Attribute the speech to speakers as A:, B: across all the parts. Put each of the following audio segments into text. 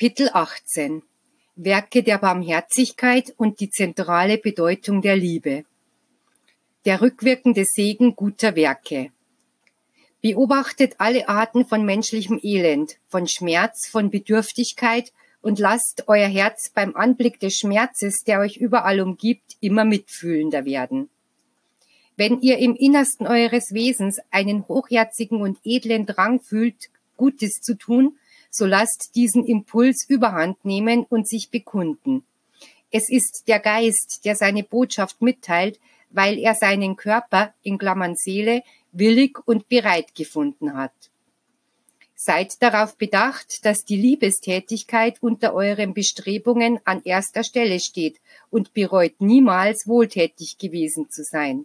A: Kapitel 18 Werke der Barmherzigkeit und die zentrale Bedeutung der Liebe. Der rückwirkende Segen guter Werke. Beobachtet alle Arten von menschlichem Elend, von Schmerz, von Bedürftigkeit und lasst euer Herz beim Anblick des Schmerzes, der euch überall umgibt, immer mitfühlender werden. Wenn ihr im Innersten eures Wesens einen hochherzigen und edlen Drang fühlt, Gutes zu tun, so lasst diesen Impuls überhand nehmen und sich bekunden. Es ist der Geist, der seine Botschaft mitteilt, weil er seinen Körper, in Klammern Seele, willig und bereit gefunden hat. Seid darauf bedacht, dass die Liebestätigkeit unter euren Bestrebungen an erster Stelle steht und bereut niemals wohltätig gewesen zu sein.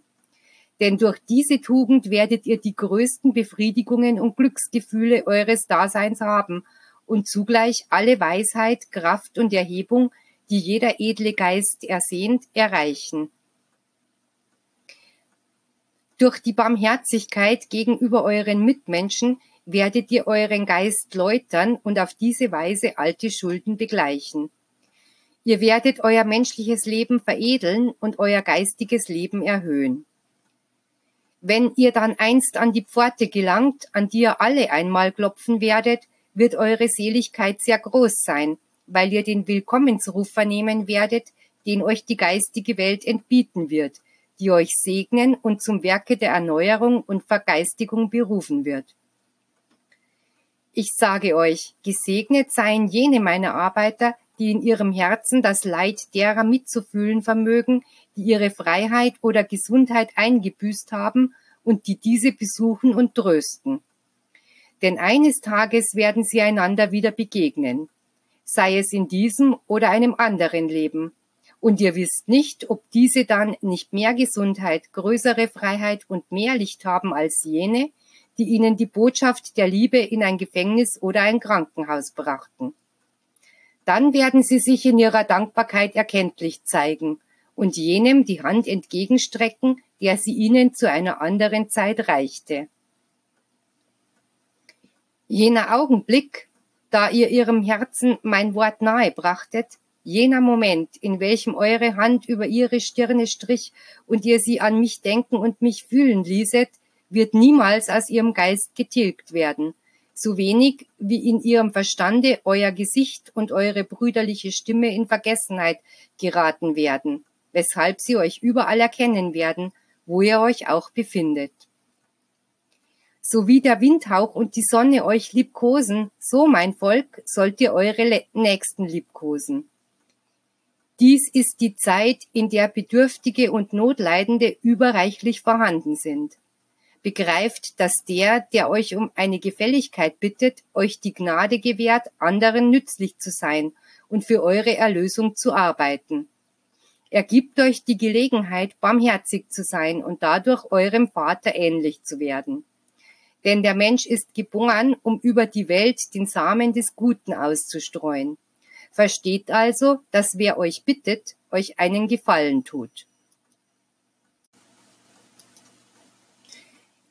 A: Denn durch diese Tugend werdet ihr die größten Befriedigungen und Glücksgefühle eures Daseins haben und zugleich alle Weisheit, Kraft und Erhebung, die jeder edle Geist ersehnt, erreichen. Durch die Barmherzigkeit gegenüber euren Mitmenschen werdet ihr euren Geist läutern und auf diese Weise alte Schulden begleichen. Ihr werdet euer menschliches Leben veredeln und euer geistiges Leben erhöhen. Wenn ihr dann einst an die Pforte gelangt, an die ihr alle einmal klopfen werdet, wird eure Seligkeit sehr groß sein, weil ihr den Willkommensruf vernehmen werdet, den euch die geistige Welt entbieten wird, die euch segnen und zum Werke der Erneuerung und Vergeistigung berufen wird. Ich sage euch, gesegnet seien jene meiner Arbeiter, die in ihrem Herzen das Leid derer mitzufühlen vermögen, die ihre Freiheit oder Gesundheit eingebüßt haben und die diese besuchen und trösten. Denn eines Tages werden sie einander wieder begegnen, sei es in diesem oder einem anderen Leben. Und ihr wisst nicht, ob diese dann nicht mehr Gesundheit, größere Freiheit und mehr Licht haben als jene, die ihnen die Botschaft der Liebe in ein Gefängnis oder ein Krankenhaus brachten dann werden sie sich in ihrer Dankbarkeit erkenntlich zeigen und jenem die Hand entgegenstrecken, der sie ihnen zu einer anderen Zeit reichte. Jener Augenblick, da ihr ihrem Herzen mein Wort nahe brachtet, jener Moment, in welchem eure Hand über ihre Stirne strich und ihr sie an mich denken und mich fühlen ließet, wird niemals aus ihrem Geist getilgt werden, so wenig wie in ihrem Verstande euer Gesicht und eure brüderliche Stimme in Vergessenheit geraten werden, weshalb sie euch überall erkennen werden, wo ihr euch auch befindet. So wie der Windhauch und die Sonne euch liebkosen, so mein Volk sollt ihr eure Nächsten liebkosen. Dies ist die Zeit, in der Bedürftige und Notleidende überreichlich vorhanden sind begreift, dass der, der euch um eine Gefälligkeit bittet, euch die Gnade gewährt, anderen nützlich zu sein und für eure Erlösung zu arbeiten. Er gibt euch die Gelegenheit, barmherzig zu sein und dadurch eurem Vater ähnlich zu werden. Denn der Mensch ist geboren, um über die Welt den Samen des Guten auszustreuen. Versteht also, dass wer euch bittet, euch einen Gefallen tut.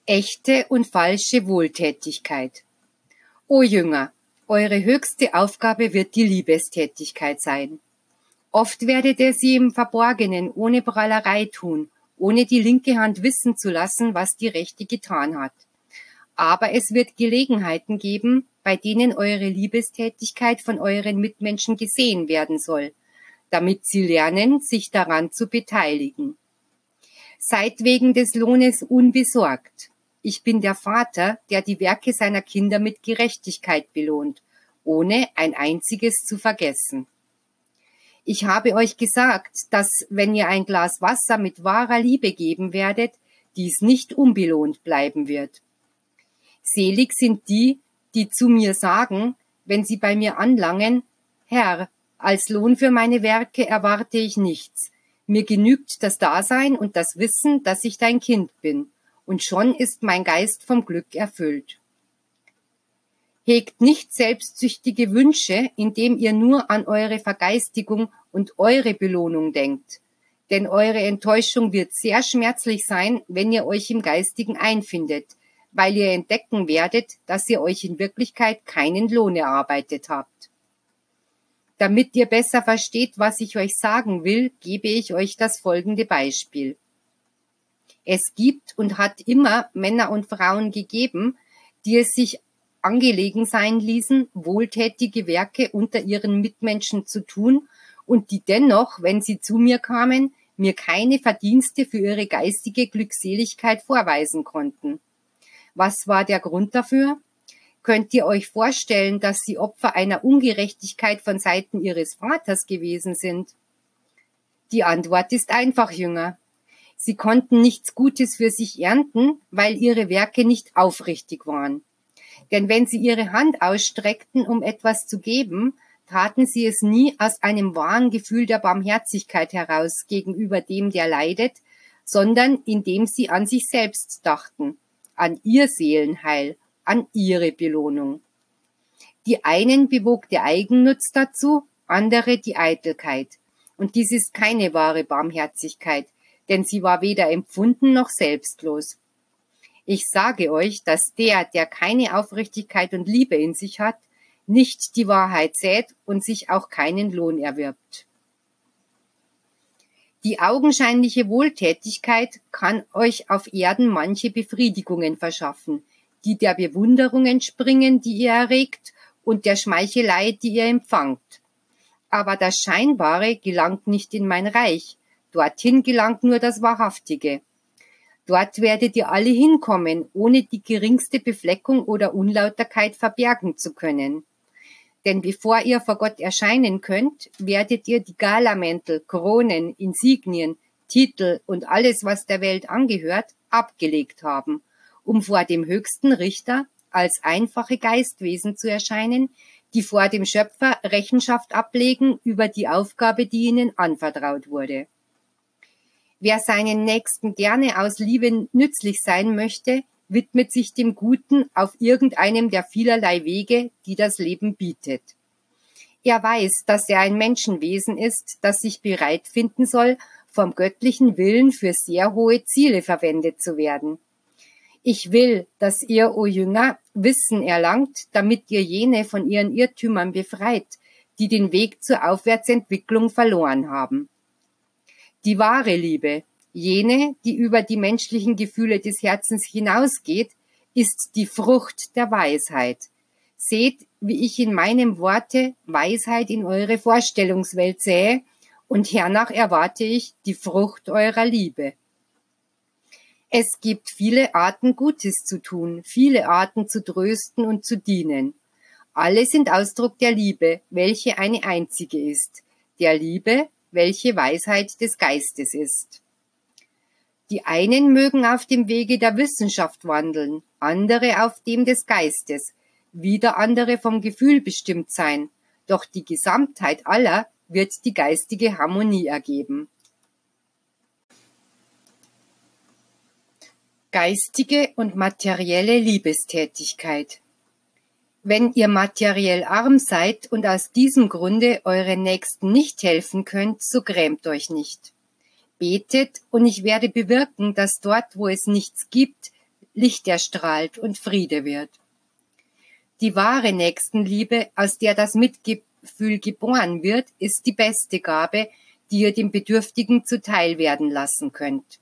A: Echte und falsche Wohltätigkeit. O Jünger, eure höchste Aufgabe wird die Liebestätigkeit sein. Oft werdet ihr sie im Verborgenen ohne Prallerei tun, ohne die linke Hand wissen zu lassen, was die rechte getan hat. Aber es wird Gelegenheiten geben, bei denen eure Liebestätigkeit von euren Mitmenschen gesehen werden soll, damit sie lernen, sich daran zu beteiligen. Seid wegen des Lohnes unbesorgt ich bin der Vater, der die Werke seiner Kinder mit Gerechtigkeit belohnt, ohne ein einziges zu vergessen. Ich habe euch gesagt, dass wenn ihr ein Glas Wasser mit wahrer Liebe geben werdet, dies nicht unbelohnt bleiben wird. Selig sind die, die zu mir sagen, wenn sie bei mir anlangen, Herr, als Lohn für meine Werke erwarte ich nichts. Mir genügt das Dasein und das Wissen, dass ich dein Kind bin und schon ist mein Geist vom Glück erfüllt. Hegt nicht selbstsüchtige Wünsche, indem ihr nur an eure Vergeistigung und eure Belohnung denkt. Denn eure Enttäuschung wird sehr schmerzlich sein, wenn ihr euch im Geistigen einfindet, weil ihr entdecken werdet, dass ihr euch in Wirklichkeit keinen Lohn erarbeitet habt. Damit ihr besser versteht, was ich euch sagen will, gebe ich euch das folgende Beispiel. Es gibt und hat immer Männer und Frauen gegeben, die es sich angelegen sein ließen, wohltätige Werke unter ihren Mitmenschen zu tun und die dennoch, wenn sie zu mir kamen, mir keine Verdienste für ihre geistige Glückseligkeit vorweisen konnten. Was war der Grund dafür? Könnt ihr euch vorstellen, dass sie Opfer einer Ungerechtigkeit von Seiten ihres Vaters gewesen sind? Die Antwort ist einfach, Jünger. Sie konnten nichts Gutes für sich ernten, weil ihre Werke nicht aufrichtig waren. Denn wenn sie ihre Hand ausstreckten, um etwas zu geben, taten sie es nie aus einem wahren Gefühl der Barmherzigkeit heraus gegenüber dem, der leidet, sondern indem sie an sich selbst dachten, an ihr Seelenheil, an ihre Belohnung. Die einen bewog der Eigennutz dazu, andere die Eitelkeit. Und dies ist keine wahre Barmherzigkeit, denn sie war weder empfunden noch selbstlos. Ich sage euch, dass der, der keine Aufrichtigkeit und Liebe in sich hat, nicht die Wahrheit sät und sich auch keinen Lohn erwirbt. Die augenscheinliche Wohltätigkeit kann euch auf Erden manche Befriedigungen verschaffen, die der Bewunderung entspringen, die ihr erregt, und der Schmeichelei, die ihr empfangt. Aber das Scheinbare gelangt nicht in mein Reich, dorthin gelangt nur das Wahrhaftige. Dort werdet ihr alle hinkommen, ohne die geringste Befleckung oder Unlauterkeit verbergen zu können. Denn bevor ihr vor Gott erscheinen könnt, werdet ihr die Galamäntel, Kronen, Insignien, Titel und alles, was der Welt angehört, abgelegt haben, um vor dem höchsten Richter als einfache Geistwesen zu erscheinen, die vor dem Schöpfer Rechenschaft ablegen über die Aufgabe, die ihnen anvertraut wurde. Wer seinen Nächsten gerne aus Liebe nützlich sein möchte, widmet sich dem Guten auf irgendeinem der vielerlei Wege, die das Leben bietet. Er weiß, dass er ein Menschenwesen ist, das sich bereit finden soll, vom göttlichen Willen für sehr hohe Ziele verwendet zu werden. Ich will, dass ihr, o Jünger, Wissen erlangt, damit ihr jene von ihren Irrtümern befreit, die den Weg zur Aufwärtsentwicklung verloren haben. Die wahre Liebe, Jene, die über die menschlichen Gefühle des Herzens hinausgeht, ist die Frucht der Weisheit. Seht, wie ich in meinem Worte Weisheit in eure Vorstellungswelt sähe, und hernach erwarte ich die Frucht eurer Liebe. Es gibt viele Arten Gutes zu tun, viele Arten zu trösten und zu dienen. Alle sind Ausdruck der Liebe, welche eine einzige ist, der Liebe, welche Weisheit des Geistes ist. Die einen mögen auf dem Wege der Wissenschaft wandeln, andere auf dem des Geistes, wieder andere vom Gefühl bestimmt sein, doch die Gesamtheit aller wird die geistige Harmonie ergeben. Geistige und materielle Liebestätigkeit Wenn ihr materiell arm seid und aus diesem Grunde euren Nächsten nicht helfen könnt, so grämt euch nicht betet und ich werde bewirken, dass dort, wo es nichts gibt, Licht erstrahlt und Friede wird. Die wahre Nächstenliebe, aus der das Mitgefühl geboren wird, ist die beste Gabe, die ihr dem Bedürftigen zuteil werden lassen könnt.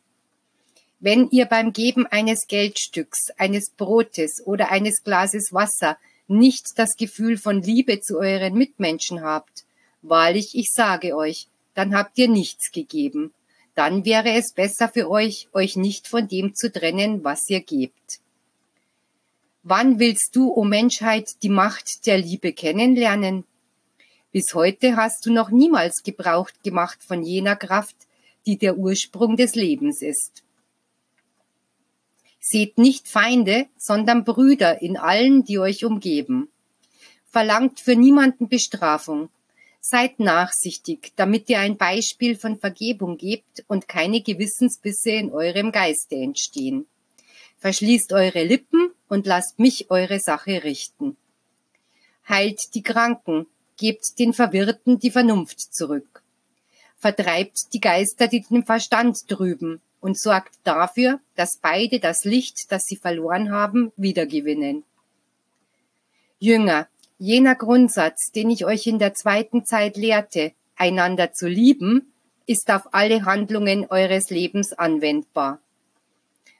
A: Wenn ihr beim Geben eines Geldstücks, eines Brotes oder eines Glases Wasser nicht das Gefühl von Liebe zu euren Mitmenschen habt, wahrlich, ich sage euch, dann habt ihr nichts gegeben, dann wäre es besser für euch, euch nicht von dem zu trennen, was ihr gebt. Wann willst du, o oh Menschheit, die Macht der Liebe kennenlernen? Bis heute hast du noch niemals Gebrauch gemacht von jener Kraft, die der Ursprung des Lebens ist. Seht nicht Feinde, sondern Brüder in allen, die euch umgeben. Verlangt für niemanden Bestrafung, Seid nachsichtig, damit ihr ein Beispiel von Vergebung gebt und keine Gewissensbisse in eurem Geiste entstehen. Verschließt eure Lippen und lasst mich eure Sache richten. Heilt die Kranken, gebt den Verwirrten die Vernunft zurück. Vertreibt die Geister, die den Verstand trüben, und sorgt dafür, dass beide das Licht, das sie verloren haben, wiedergewinnen. Jünger, Jener Grundsatz, den ich euch in der zweiten Zeit lehrte, einander zu lieben, ist auf alle Handlungen eures Lebens anwendbar.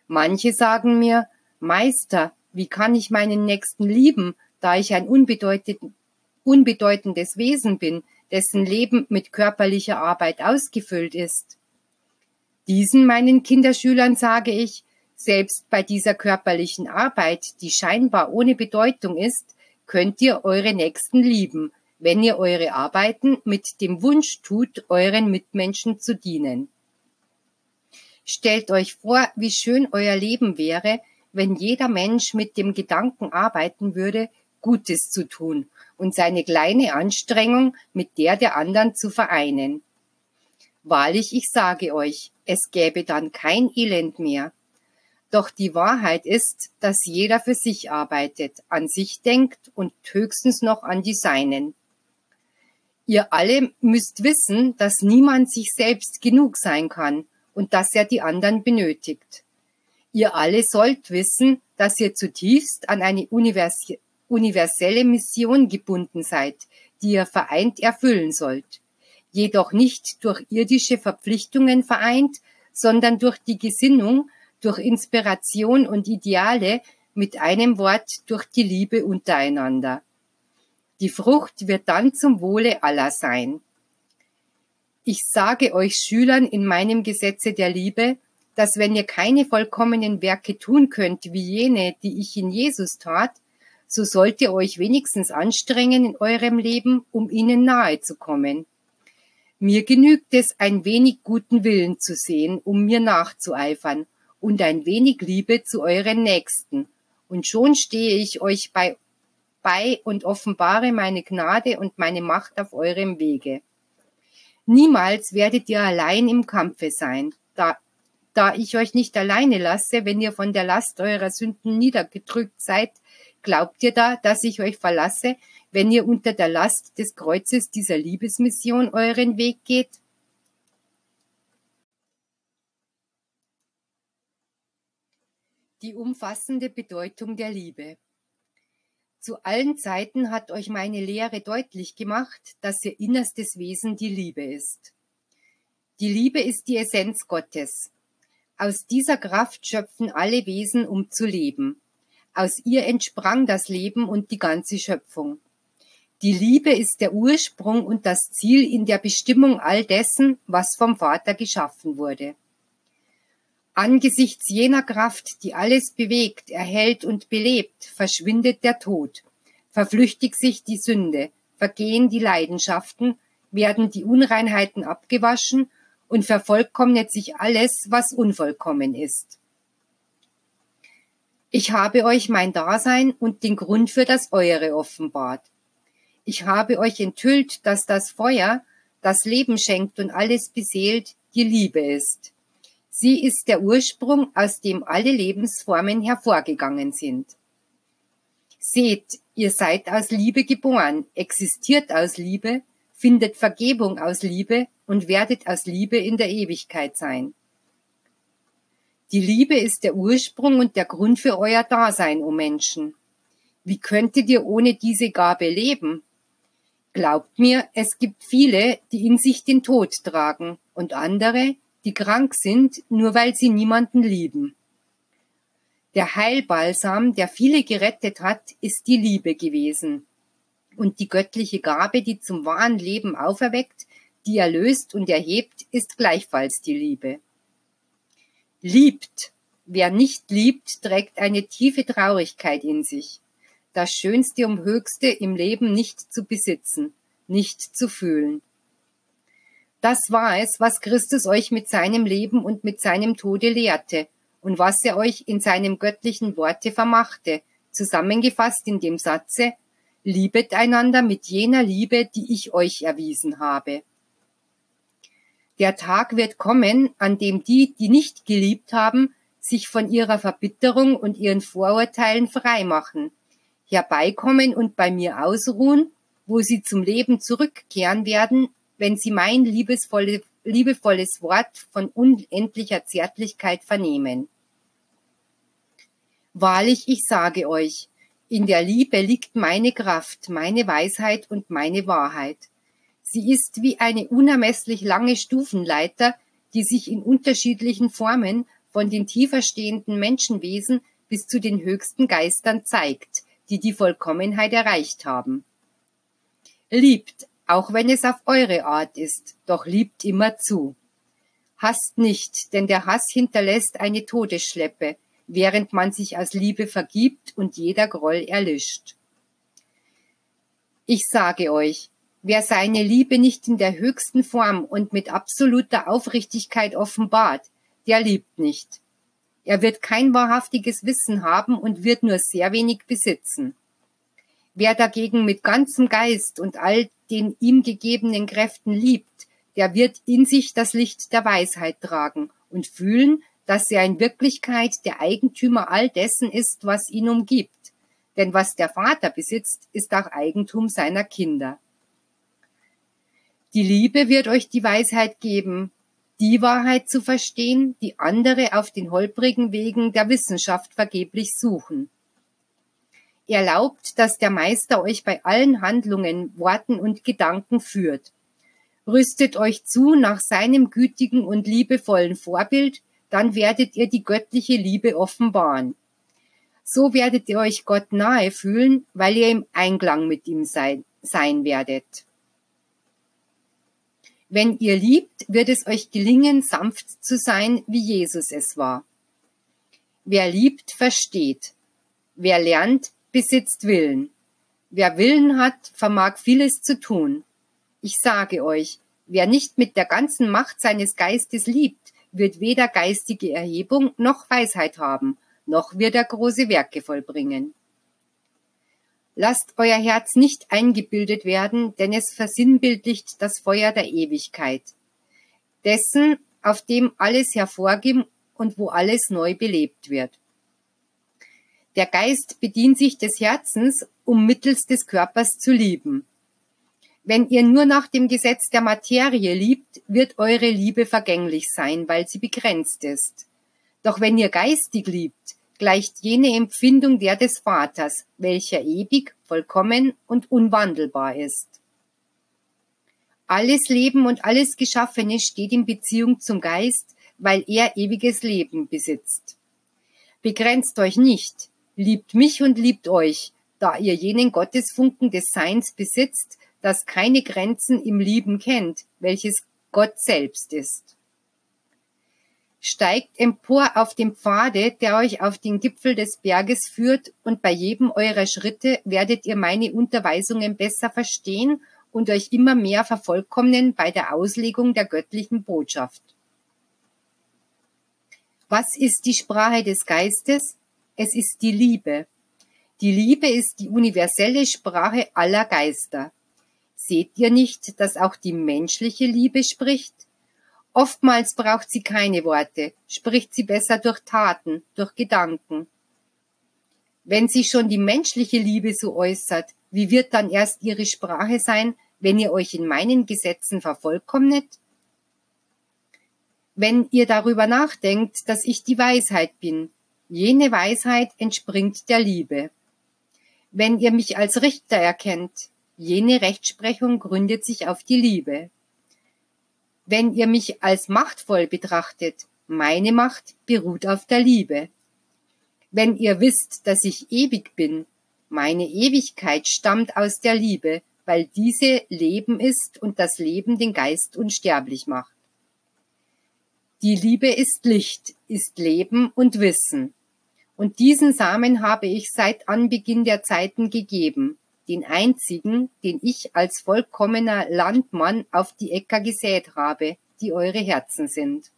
A: Manche sagen mir, Meister, wie kann ich meinen Nächsten lieben, da ich ein unbedeutendes Wesen bin, dessen Leben mit körperlicher Arbeit ausgefüllt ist? Diesen meinen Kinderschülern sage ich, selbst bei dieser körperlichen Arbeit, die scheinbar ohne Bedeutung ist, könnt ihr eure Nächsten lieben, wenn ihr eure Arbeiten mit dem Wunsch tut, euren Mitmenschen zu dienen. Stellt euch vor, wie schön euer Leben wäre, wenn jeder Mensch mit dem Gedanken arbeiten würde, Gutes zu tun und seine kleine Anstrengung mit der der anderen zu vereinen. Wahrlich, ich sage euch, es gäbe dann kein Elend mehr. Doch die Wahrheit ist, dass jeder für sich arbeitet, an sich denkt und höchstens noch an die Seinen. Ihr alle müsst wissen, dass niemand sich selbst genug sein kann und dass er die anderen benötigt. Ihr alle sollt wissen, dass ihr zutiefst an eine universelle Mission gebunden seid, die ihr vereint erfüllen sollt. Jedoch nicht durch irdische Verpflichtungen vereint, sondern durch die Gesinnung, durch Inspiration und Ideale, mit einem Wort durch die Liebe untereinander. Die Frucht wird dann zum Wohle aller sein. Ich sage euch Schülern in meinem Gesetze der Liebe, dass wenn ihr keine vollkommenen Werke tun könnt wie jene, die ich in Jesus tat, so sollt ihr euch wenigstens anstrengen in eurem Leben, um ihnen nahe zu kommen. Mir genügt es, ein wenig guten Willen zu sehen, um mir nachzueifern, und ein wenig Liebe zu euren Nächsten, und schon stehe ich euch bei bei und offenbare meine Gnade und meine Macht auf eurem Wege. Niemals werdet ihr allein im Kampfe sein, da, da ich euch nicht alleine lasse, wenn ihr von der Last eurer Sünden niedergedrückt seid, glaubt ihr da, dass ich euch verlasse, wenn ihr unter der Last des Kreuzes dieser Liebesmission euren Weg geht? Die umfassende Bedeutung der Liebe. Zu allen Zeiten hat euch meine Lehre deutlich gemacht, dass ihr innerstes Wesen die Liebe ist. Die Liebe ist die Essenz Gottes. Aus dieser Kraft schöpfen alle Wesen, um zu leben. Aus ihr entsprang das Leben und die ganze Schöpfung. Die Liebe ist der Ursprung und das Ziel in der Bestimmung all dessen, was vom Vater geschaffen wurde. Angesichts jener Kraft, die alles bewegt, erhält und belebt, verschwindet der Tod, verflüchtigt sich die Sünde, vergehen die Leidenschaften, werden die Unreinheiten abgewaschen und vervollkommnet sich alles, was unvollkommen ist. Ich habe euch mein Dasein und den Grund für das Eure offenbart. Ich habe euch enthüllt, dass das Feuer, das Leben schenkt und alles beseelt, die Liebe ist. Sie ist der Ursprung, aus dem alle Lebensformen hervorgegangen sind. Seht, ihr seid aus Liebe geboren, existiert aus Liebe, findet Vergebung aus Liebe und werdet aus Liebe in der Ewigkeit sein. Die Liebe ist der Ursprung und der Grund für euer Dasein, o oh Menschen. Wie könntet ihr ohne diese Gabe leben? Glaubt mir, es gibt viele, die in sich den Tod tragen und andere, die krank sind, nur weil sie niemanden lieben. Der Heilbalsam, der viele gerettet hat, ist die Liebe gewesen. Und die göttliche Gabe, die zum wahren Leben auferweckt, die erlöst und erhebt, ist gleichfalls die Liebe. Liebt. Wer nicht liebt, trägt eine tiefe Traurigkeit in sich. Das Schönste und Höchste im Leben nicht zu besitzen, nicht zu fühlen. Das war es, was Christus euch mit seinem Leben und mit seinem Tode lehrte und was er euch in seinem göttlichen Worte vermachte, zusammengefasst in dem Satze, Liebet einander mit jener Liebe, die ich euch erwiesen habe. Der Tag wird kommen, an dem die, die nicht geliebt haben, sich von ihrer Verbitterung und ihren Vorurteilen freimachen, herbeikommen und bei mir ausruhen, wo sie zum Leben zurückkehren werden, wenn sie mein liebesvolle, liebevolles Wort von unendlicher Zärtlichkeit vernehmen. Wahrlich, ich sage euch, In der Liebe liegt meine Kraft, meine Weisheit und meine Wahrheit. Sie ist wie eine unermesslich lange Stufenleiter, die sich in unterschiedlichen Formen von den tiefer stehenden Menschenwesen bis zu den höchsten Geistern zeigt, die die Vollkommenheit erreicht haben. Liebt, auch wenn es auf eure Art ist, doch liebt immer zu. Hasst nicht, denn der Hass hinterlässt eine Todesschleppe, während man sich aus Liebe vergibt und jeder Groll erlischt. Ich sage euch, wer seine Liebe nicht in der höchsten Form und mit absoluter Aufrichtigkeit offenbart, der liebt nicht. Er wird kein wahrhaftiges Wissen haben und wird nur sehr wenig besitzen. Wer dagegen mit ganzem Geist und all den ihm gegebenen Kräften liebt, der wird in sich das Licht der Weisheit tragen und fühlen, dass er in Wirklichkeit der Eigentümer all dessen ist, was ihn umgibt. Denn was der Vater besitzt, ist auch Eigentum seiner Kinder. Die Liebe wird euch die Weisheit geben, die Wahrheit zu verstehen, die andere auf den holprigen Wegen der Wissenschaft vergeblich suchen. Erlaubt, dass der Meister euch bei allen Handlungen, Worten und Gedanken führt. Rüstet euch zu nach seinem gütigen und liebevollen Vorbild, dann werdet ihr die göttliche Liebe offenbaren. So werdet ihr euch Gott nahe fühlen, weil ihr im Einklang mit ihm sein, sein werdet. Wenn ihr liebt, wird es euch gelingen, sanft zu sein, wie Jesus es war. Wer liebt, versteht. Wer lernt, besitzt Willen. Wer Willen hat, vermag vieles zu tun. Ich sage euch, wer nicht mit der ganzen Macht seines Geistes liebt, wird weder geistige Erhebung noch Weisheit haben, noch wird er große Werke vollbringen. Lasst euer Herz nicht eingebildet werden, denn es versinnbildlicht das Feuer der Ewigkeit, dessen, auf dem alles hervorgibt und wo alles neu belebt wird. Der Geist bedient sich des Herzens, um mittels des Körpers zu lieben. Wenn ihr nur nach dem Gesetz der Materie liebt, wird eure Liebe vergänglich sein, weil sie begrenzt ist. Doch wenn ihr geistig liebt, gleicht jene Empfindung der des Vaters, welcher ewig, vollkommen und unwandelbar ist. Alles Leben und alles Geschaffene steht in Beziehung zum Geist, weil er ewiges Leben besitzt. Begrenzt euch nicht, liebt mich und liebt euch, da ihr jenen Gottesfunken des Seins besitzt, das keine Grenzen im Lieben kennt, welches Gott selbst ist. Steigt empor auf dem Pfade, der euch auf den Gipfel des Berges führt, und bei jedem eurer Schritte werdet ihr meine Unterweisungen besser verstehen und euch immer mehr vervollkommnen bei der Auslegung der göttlichen Botschaft. Was ist die Sprache des Geistes? Es ist die Liebe. Die Liebe ist die universelle Sprache aller Geister. Seht ihr nicht, dass auch die menschliche Liebe spricht? Oftmals braucht sie keine Worte, spricht sie besser durch Taten, durch Gedanken. Wenn sie schon die menschliche Liebe so äußert, wie wird dann erst ihre Sprache sein, wenn ihr euch in meinen Gesetzen vervollkommnet? Wenn ihr darüber nachdenkt, dass ich die Weisheit bin, jene Weisheit entspringt der Liebe. Wenn ihr mich als Richter erkennt, Jene Rechtsprechung gründet sich auf die Liebe. Wenn ihr mich als machtvoll betrachtet, meine Macht beruht auf der Liebe. Wenn ihr wisst, dass ich ewig bin, meine Ewigkeit stammt aus der Liebe, weil diese Leben ist und das Leben den Geist unsterblich macht. Die Liebe ist Licht, ist Leben und Wissen. Und diesen Samen habe ich seit Anbeginn der Zeiten gegeben, den einzigen, den ich als vollkommener Landmann auf die Äcker gesät habe, die eure Herzen sind.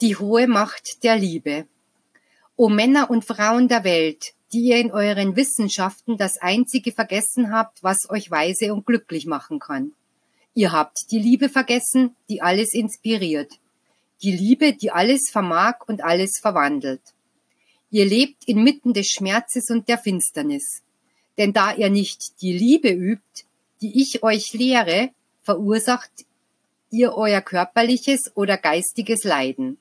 A: Die hohe Macht der Liebe. O Männer und Frauen der Welt, die ihr in euren Wissenschaften das einzige vergessen habt, was euch weise und glücklich machen kann. Ihr habt die Liebe vergessen, die alles inspiriert. Die Liebe, die alles vermag und alles verwandelt. Ihr lebt inmitten des Schmerzes und der Finsternis. Denn da ihr nicht die Liebe übt, die ich euch lehre, verursacht ihr euer körperliches oder geistiges Leiden.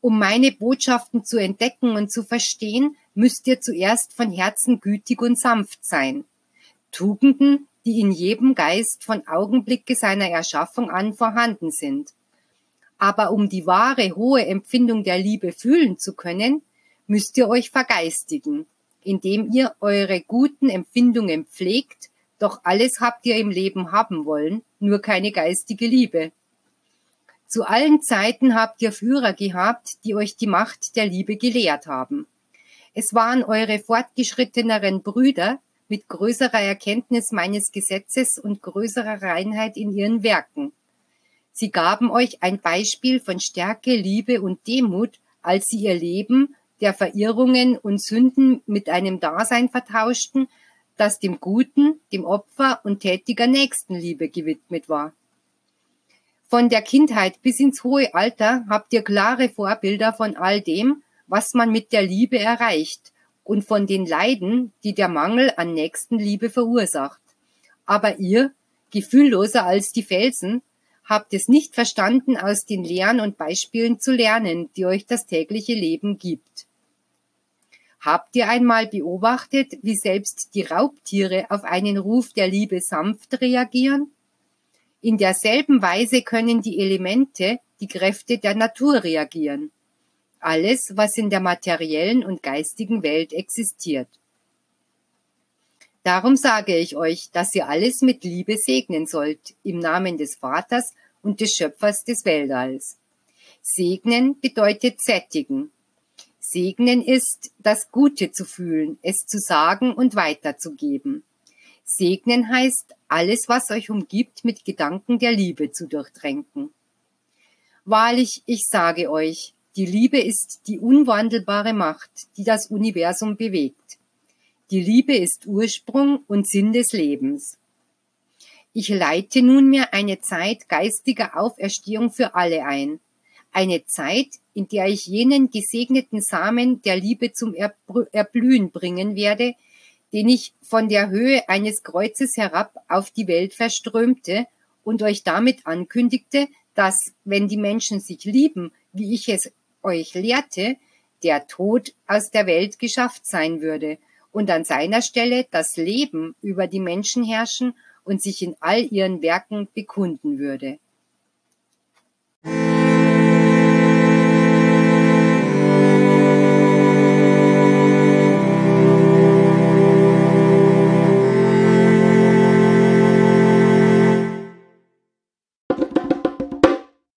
A: Um meine Botschaften zu entdecken und zu verstehen, müsst ihr zuerst von Herzen gütig und sanft sein. Tugenden, die in jedem Geist von Augenblicke seiner Erschaffung an vorhanden sind. Aber um die wahre, hohe Empfindung der Liebe fühlen zu können, müsst ihr euch vergeistigen, indem ihr eure guten Empfindungen pflegt, doch alles habt ihr im Leben haben wollen, nur keine geistige Liebe. Zu allen Zeiten habt ihr Führer gehabt, die euch die Macht der Liebe gelehrt haben. Es waren eure fortgeschritteneren Brüder mit größerer Erkenntnis meines Gesetzes und größerer Reinheit in ihren Werken. Sie gaben euch ein Beispiel von Stärke, Liebe und Demut, als sie ihr Leben der Verirrungen und Sünden mit einem Dasein vertauschten, das dem Guten, dem Opfer und tätiger Nächstenliebe gewidmet war. Von der Kindheit bis ins hohe Alter habt ihr klare Vorbilder von all dem, was man mit der Liebe erreicht und von den Leiden, die der Mangel an Nächstenliebe verursacht. Aber ihr, gefühlloser als die Felsen, habt es nicht verstanden, aus den Lehren und Beispielen zu lernen, die euch das tägliche Leben gibt. Habt ihr einmal beobachtet, wie selbst die Raubtiere auf einen Ruf der Liebe sanft reagieren? In derselben Weise können die Elemente, die Kräfte der Natur reagieren. Alles, was in der materiellen und geistigen Welt existiert. Darum sage ich euch, dass ihr alles mit Liebe segnen sollt, im Namen des Vaters und des Schöpfers des Weltalls. Segnen bedeutet sättigen. Segnen ist, das Gute zu fühlen, es zu sagen und weiterzugeben. Segnen heißt, alles, was euch umgibt, mit Gedanken der Liebe zu durchtränken. Wahrlich, ich sage euch, die Liebe ist die unwandelbare Macht, die das Universum bewegt. Die Liebe ist Ursprung und Sinn des Lebens. Ich leite nunmehr eine Zeit geistiger Auferstehung für alle ein. Eine Zeit, in der ich jenen gesegneten Samen der Liebe zum Erblühen bringen werde, den ich von der Höhe eines Kreuzes herab auf die Welt verströmte und euch damit ankündigte, dass, wenn die Menschen sich lieben, wie ich es euch lehrte, der Tod aus der Welt geschafft sein würde und an seiner Stelle das Leben über die Menschen herrschen und sich in all ihren Werken bekunden würde.